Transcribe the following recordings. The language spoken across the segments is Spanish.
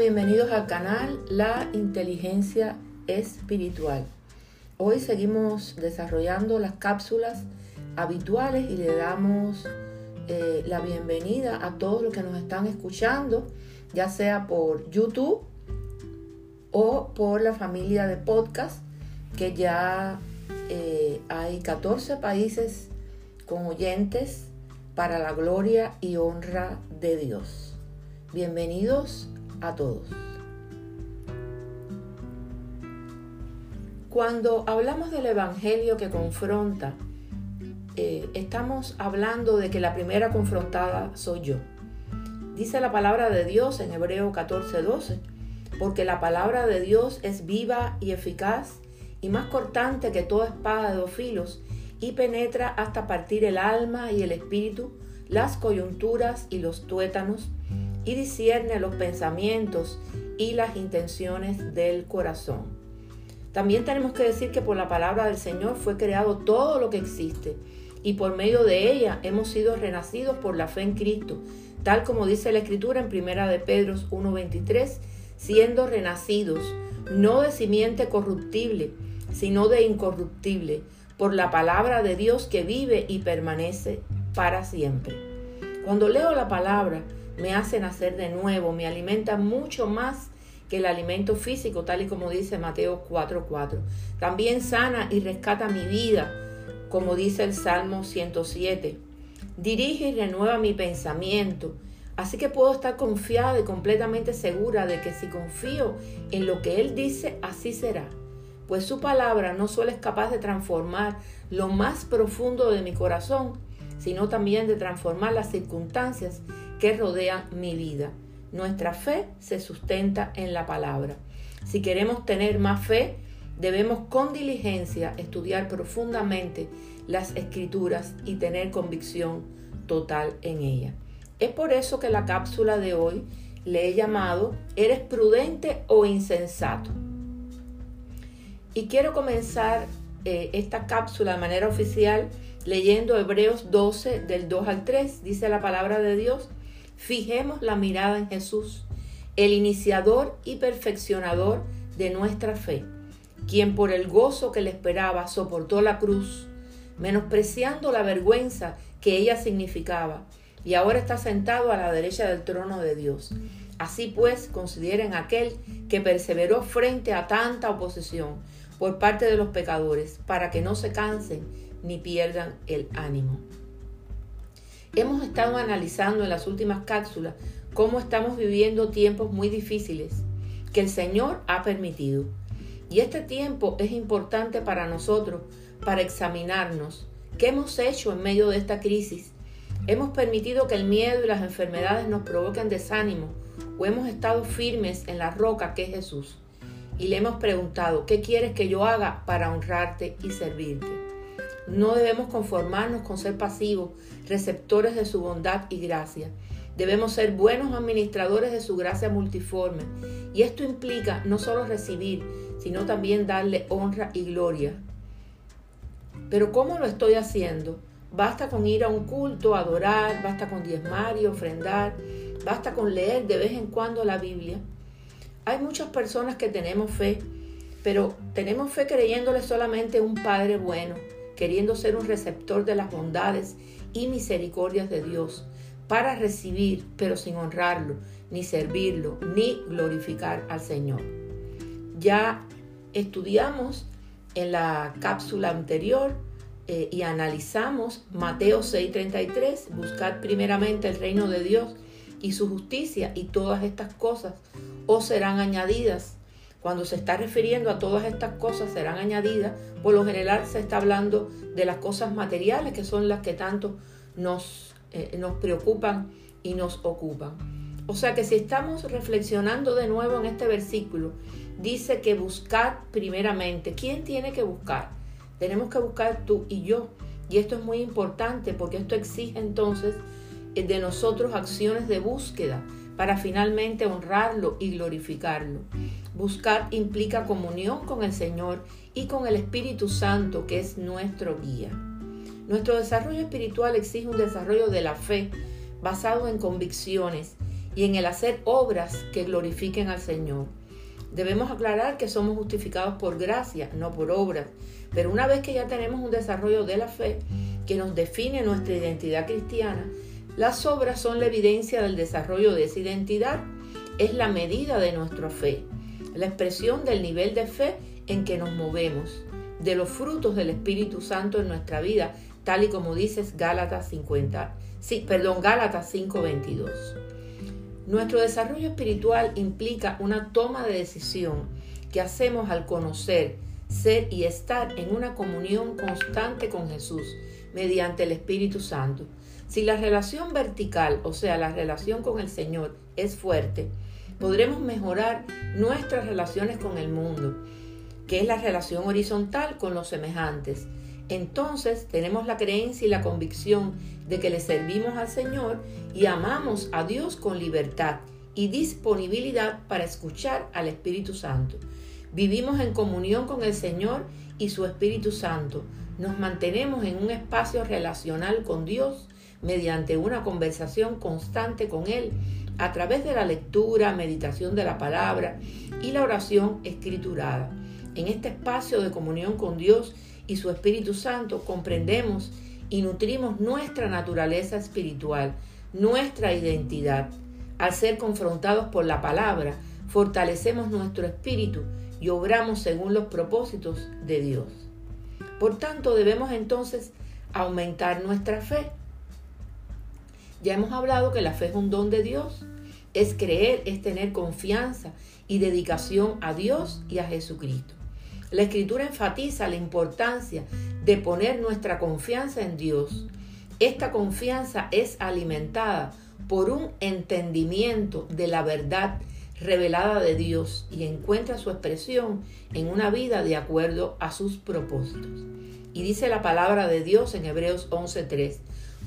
Bienvenidos al canal La Inteligencia Espiritual. Hoy seguimos desarrollando las cápsulas habituales y le damos eh, la bienvenida a todos los que nos están escuchando, ya sea por YouTube o por la familia de podcast, que ya eh, hay 14 países con oyentes para la gloria y honra de Dios. Bienvenidos a todos. Cuando hablamos del Evangelio que confronta, eh, estamos hablando de que la primera confrontada soy yo. Dice la palabra de Dios en Hebreo 14:12, porque la palabra de Dios es viva y eficaz y más cortante que toda espada de dos filos y penetra hasta partir el alma y el espíritu, las coyunturas y los tuétanos y discierne los pensamientos y las intenciones del corazón. También tenemos que decir que por la palabra del Señor fue creado todo lo que existe y por medio de ella hemos sido renacidos por la fe en Cristo, tal como dice la Escritura en Primera de Pedro 1:23, siendo renacidos no de simiente corruptible, sino de incorruptible, por la palabra de Dios que vive y permanece para siempre. Cuando leo la palabra, me hace nacer de nuevo, me alimenta mucho más que el alimento físico, tal y como dice Mateo 4:4. También sana y rescata mi vida, como dice el Salmo 107. Dirige y renueva mi pensamiento. Así que puedo estar confiada y completamente segura de que si confío en lo que Él dice, así será. Pues su palabra no solo es capaz de transformar lo más profundo de mi corazón, sino también de transformar las circunstancias que rodean mi vida. Nuestra fe se sustenta en la palabra. Si queremos tener más fe, debemos con diligencia estudiar profundamente las escrituras y tener convicción total en ella. Es por eso que la cápsula de hoy le he llamado ¿Eres prudente o insensato? Y quiero comenzar eh, esta cápsula de manera oficial leyendo Hebreos 12 del 2 al 3. Dice la palabra de Dios. Fijemos la mirada en Jesús, el iniciador y perfeccionador de nuestra fe, quien por el gozo que le esperaba soportó la cruz, menospreciando la vergüenza que ella significaba, y ahora está sentado a la derecha del trono de Dios. Así pues, consideren aquel que perseveró frente a tanta oposición por parte de los pecadores, para que no se cansen ni pierdan el ánimo. Hemos estado analizando en las últimas cápsulas cómo estamos viviendo tiempos muy difíciles que el Señor ha permitido. Y este tiempo es importante para nosotros para examinarnos qué hemos hecho en medio de esta crisis. Hemos permitido que el miedo y las enfermedades nos provoquen desánimo o hemos estado firmes en la roca que es Jesús. Y le hemos preguntado, ¿qué quieres que yo haga para honrarte y servirte? No debemos conformarnos con ser pasivos, receptores de su bondad y gracia. Debemos ser buenos administradores de su gracia multiforme. Y esto implica no solo recibir, sino también darle honra y gloria. Pero ¿cómo lo estoy haciendo? Basta con ir a un culto, adorar, basta con diezmar y ofrendar, basta con leer de vez en cuando la Biblia. Hay muchas personas que tenemos fe, pero tenemos fe creyéndole solamente un Padre bueno queriendo ser un receptor de las bondades y misericordias de Dios para recibir, pero sin honrarlo, ni servirlo, ni glorificar al Señor. Ya estudiamos en la cápsula anterior eh, y analizamos Mateo 6:33, buscar primeramente el reino de Dios y su justicia y todas estas cosas os serán añadidas cuando se está refiriendo a todas estas cosas serán añadidas, por lo general se está hablando de las cosas materiales que son las que tanto nos, eh, nos preocupan y nos ocupan. O sea que si estamos reflexionando de nuevo en este versículo, dice que buscar primeramente. ¿Quién tiene que buscar? Tenemos que buscar tú y yo. Y esto es muy importante porque esto exige entonces eh, de nosotros acciones de búsqueda para finalmente honrarlo y glorificarlo. Buscar implica comunión con el Señor y con el Espíritu Santo, que es nuestro guía. Nuestro desarrollo espiritual exige un desarrollo de la fe basado en convicciones y en el hacer obras que glorifiquen al Señor. Debemos aclarar que somos justificados por gracia, no por obras, pero una vez que ya tenemos un desarrollo de la fe que nos define nuestra identidad cristiana, las obras son la evidencia del desarrollo de esa identidad, es la medida de nuestra fe, la expresión del nivel de fe en que nos movemos, de los frutos del Espíritu Santo en nuestra vida, tal y como dices Gálatas 50, sí, perdón, Gálatas 5:22. Nuestro desarrollo espiritual implica una toma de decisión que hacemos al conocer, ser y estar en una comunión constante con Jesús mediante el Espíritu Santo. Si la relación vertical, o sea, la relación con el Señor, es fuerte, podremos mejorar nuestras relaciones con el mundo, que es la relación horizontal con los semejantes. Entonces tenemos la creencia y la convicción de que le servimos al Señor y amamos a Dios con libertad y disponibilidad para escuchar al Espíritu Santo. Vivimos en comunión con el Señor y su Espíritu Santo. Nos mantenemos en un espacio relacional con Dios mediante una conversación constante con Él a través de la lectura, meditación de la palabra y la oración escriturada. En este espacio de comunión con Dios y su Espíritu Santo comprendemos y nutrimos nuestra naturaleza espiritual, nuestra identidad. Al ser confrontados por la palabra, fortalecemos nuestro espíritu y obramos según los propósitos de Dios. Por tanto, debemos entonces aumentar nuestra fe ya hemos hablado que la fe es un don de Dios. Es creer, es tener confianza y dedicación a Dios y a Jesucristo. La escritura enfatiza la importancia de poner nuestra confianza en Dios. Esta confianza es alimentada por un entendimiento de la verdad revelada de Dios y encuentra su expresión en una vida de acuerdo a sus propósitos. Y dice la palabra de Dios en Hebreos 11:3,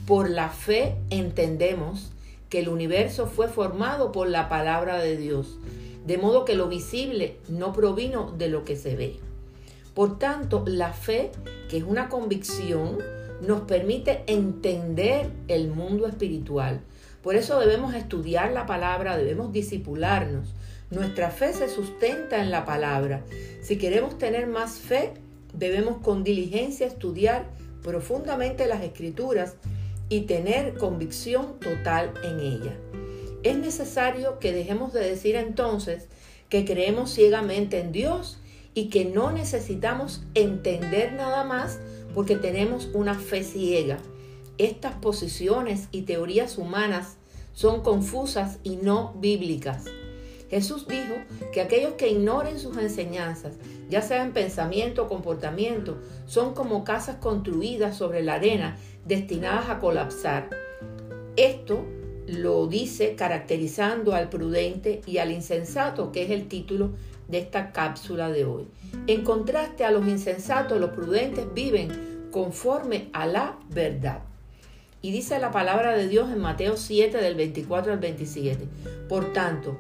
por la fe entendemos que el universo fue formado por la palabra de Dios, de modo que lo visible no provino de lo que se ve. Por tanto, la fe, que es una convicción, nos permite entender el mundo espiritual. Por eso debemos estudiar la palabra, debemos disipularnos. Nuestra fe se sustenta en la palabra. Si queremos tener más fe, debemos con diligencia estudiar profundamente las escrituras y tener convicción total en ella. Es necesario que dejemos de decir entonces que creemos ciegamente en Dios y que no necesitamos entender nada más porque tenemos una fe ciega. Estas posiciones y teorías humanas son confusas y no bíblicas. Jesús dijo que aquellos que ignoren sus enseñanzas, ya sea en pensamiento o comportamiento, son como casas construidas sobre la arena destinadas a colapsar. Esto lo dice caracterizando al prudente y al insensato, que es el título de esta cápsula de hoy. En contraste a los insensatos, los prudentes viven conforme a la verdad. Y dice la palabra de Dios en Mateo 7 del 24 al 27. Por tanto,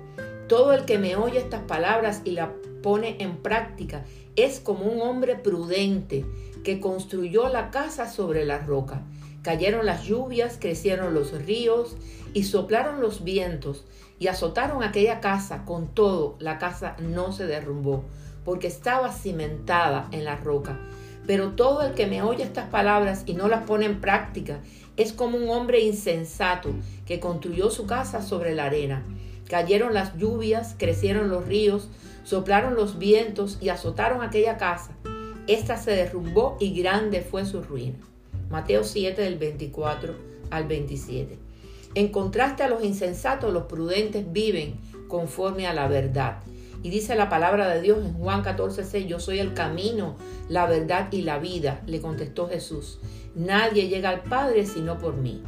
todo el que me oye estas palabras y las pone en práctica es como un hombre prudente que construyó la casa sobre la roca. Cayeron las lluvias, crecieron los ríos y soplaron los vientos y azotaron aquella casa. Con todo, la casa no se derrumbó porque estaba cimentada en la roca. Pero todo el que me oye estas palabras y no las pone en práctica es como un hombre insensato que construyó su casa sobre la arena. Cayeron las lluvias, crecieron los ríos, soplaron los vientos y azotaron aquella casa. Esta se derrumbó y grande fue su ruina. Mateo 7 del 24 al 27. En contraste a los insensatos, los prudentes viven conforme a la verdad. Y dice la palabra de Dios en Juan 14, 6, yo soy el camino, la verdad y la vida, le contestó Jesús. Nadie llega al Padre sino por mí.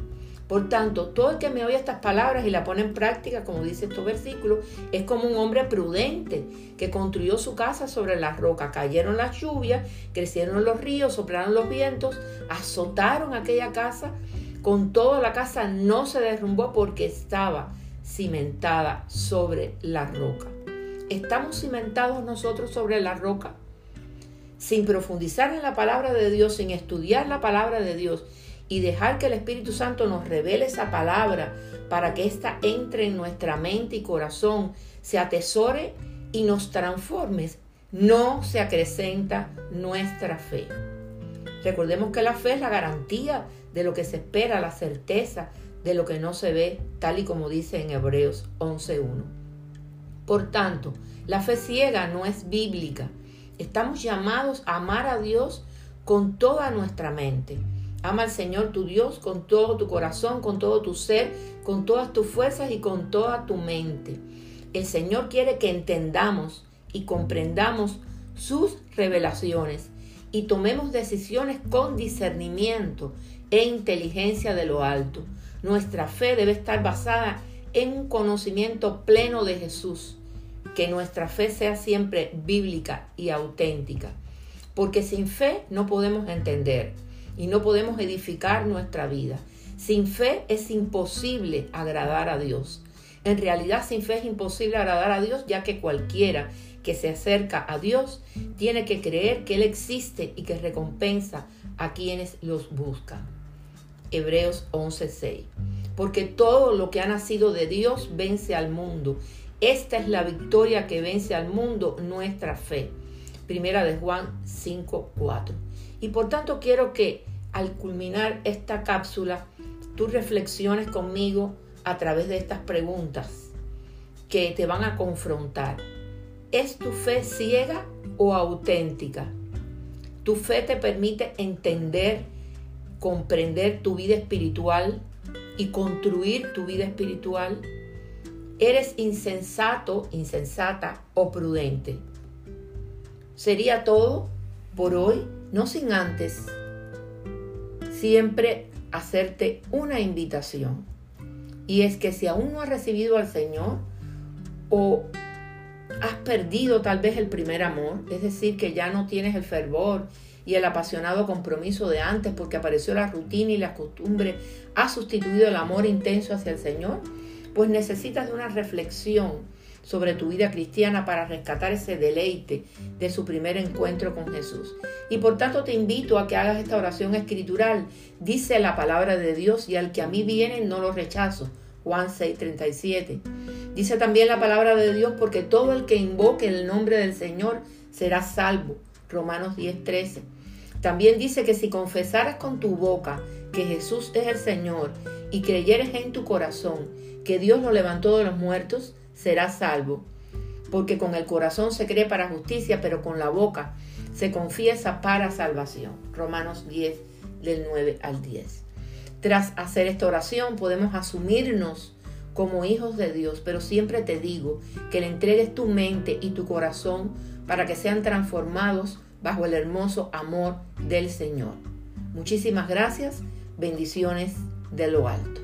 Por tanto, todo el que me oye estas palabras y la pone en práctica, como dice estos versículos, es como un hombre prudente que construyó su casa sobre la roca. Cayeron las lluvias, crecieron los ríos, soplaron los vientos, azotaron aquella casa. Con toda la casa no se derrumbó porque estaba cimentada sobre la roca. ¿Estamos cimentados nosotros sobre la roca? Sin profundizar en la palabra de Dios, sin estudiar la palabra de Dios y dejar que el Espíritu Santo nos revele esa palabra para que ésta entre en nuestra mente y corazón, se atesore y nos transforme, no se acrecenta nuestra fe. Recordemos que la fe es la garantía de lo que se espera, la certeza de lo que no se ve, tal y como dice en Hebreos 11.1. Por tanto, la fe ciega no es bíblica. Estamos llamados a amar a Dios con toda nuestra mente. Ama al Señor tu Dios con todo tu corazón, con todo tu ser, con todas tus fuerzas y con toda tu mente. El Señor quiere que entendamos y comprendamos sus revelaciones y tomemos decisiones con discernimiento e inteligencia de lo alto. Nuestra fe debe estar basada en un conocimiento pleno de Jesús. Que nuestra fe sea siempre bíblica y auténtica. Porque sin fe no podemos entender y no podemos edificar nuestra vida. Sin fe es imposible agradar a Dios. En realidad sin fe es imposible agradar a Dios ya que cualquiera que se acerca a Dios tiene que creer que Él existe y que recompensa a quienes los buscan. Hebreos 11:6. Porque todo lo que ha nacido de Dios vence al mundo. Esta es la victoria que vence al mundo, nuestra fe. Primera de Juan 5:4. Y por tanto quiero que al culminar esta cápsula, tú reflexiones conmigo a través de estas preguntas que te van a confrontar. ¿Es tu fe ciega o auténtica? Tu fe te permite entender, comprender tu vida espiritual y construir tu vida espiritual. ¿Eres insensato, insensata o prudente? Sería todo por hoy, no sin antes siempre hacerte una invitación. Y es que si aún no has recibido al Señor o has perdido tal vez el primer amor, es decir, que ya no tienes el fervor y el apasionado compromiso de antes porque apareció la rutina y la costumbre, ha sustituido el amor intenso hacia el Señor, pues necesitas de una reflexión sobre tu vida cristiana para rescatar ese deleite de su primer encuentro con Jesús. Y por tanto te invito a que hagas esta oración escritural. Dice la palabra de Dios y al que a mí viene no lo rechazo. Juan 6:37. Dice también la palabra de Dios, porque todo el que invoque el nombre del Señor será salvo. Romanos 10:13. También dice que si confesaras con tu boca que Jesús es el Señor y creyeres en tu corazón que Dios lo levantó de los muertos, serás salvo. Porque con el corazón se cree para justicia, pero con la boca se confiesa para salvación. Romanos 10 del 9 al 10. Tras hacer esta oración podemos asumirnos como hijos de Dios, pero siempre te digo que le entregues tu mente y tu corazón para que sean transformados bajo el hermoso amor del Señor. Muchísimas gracias, bendiciones de lo alto.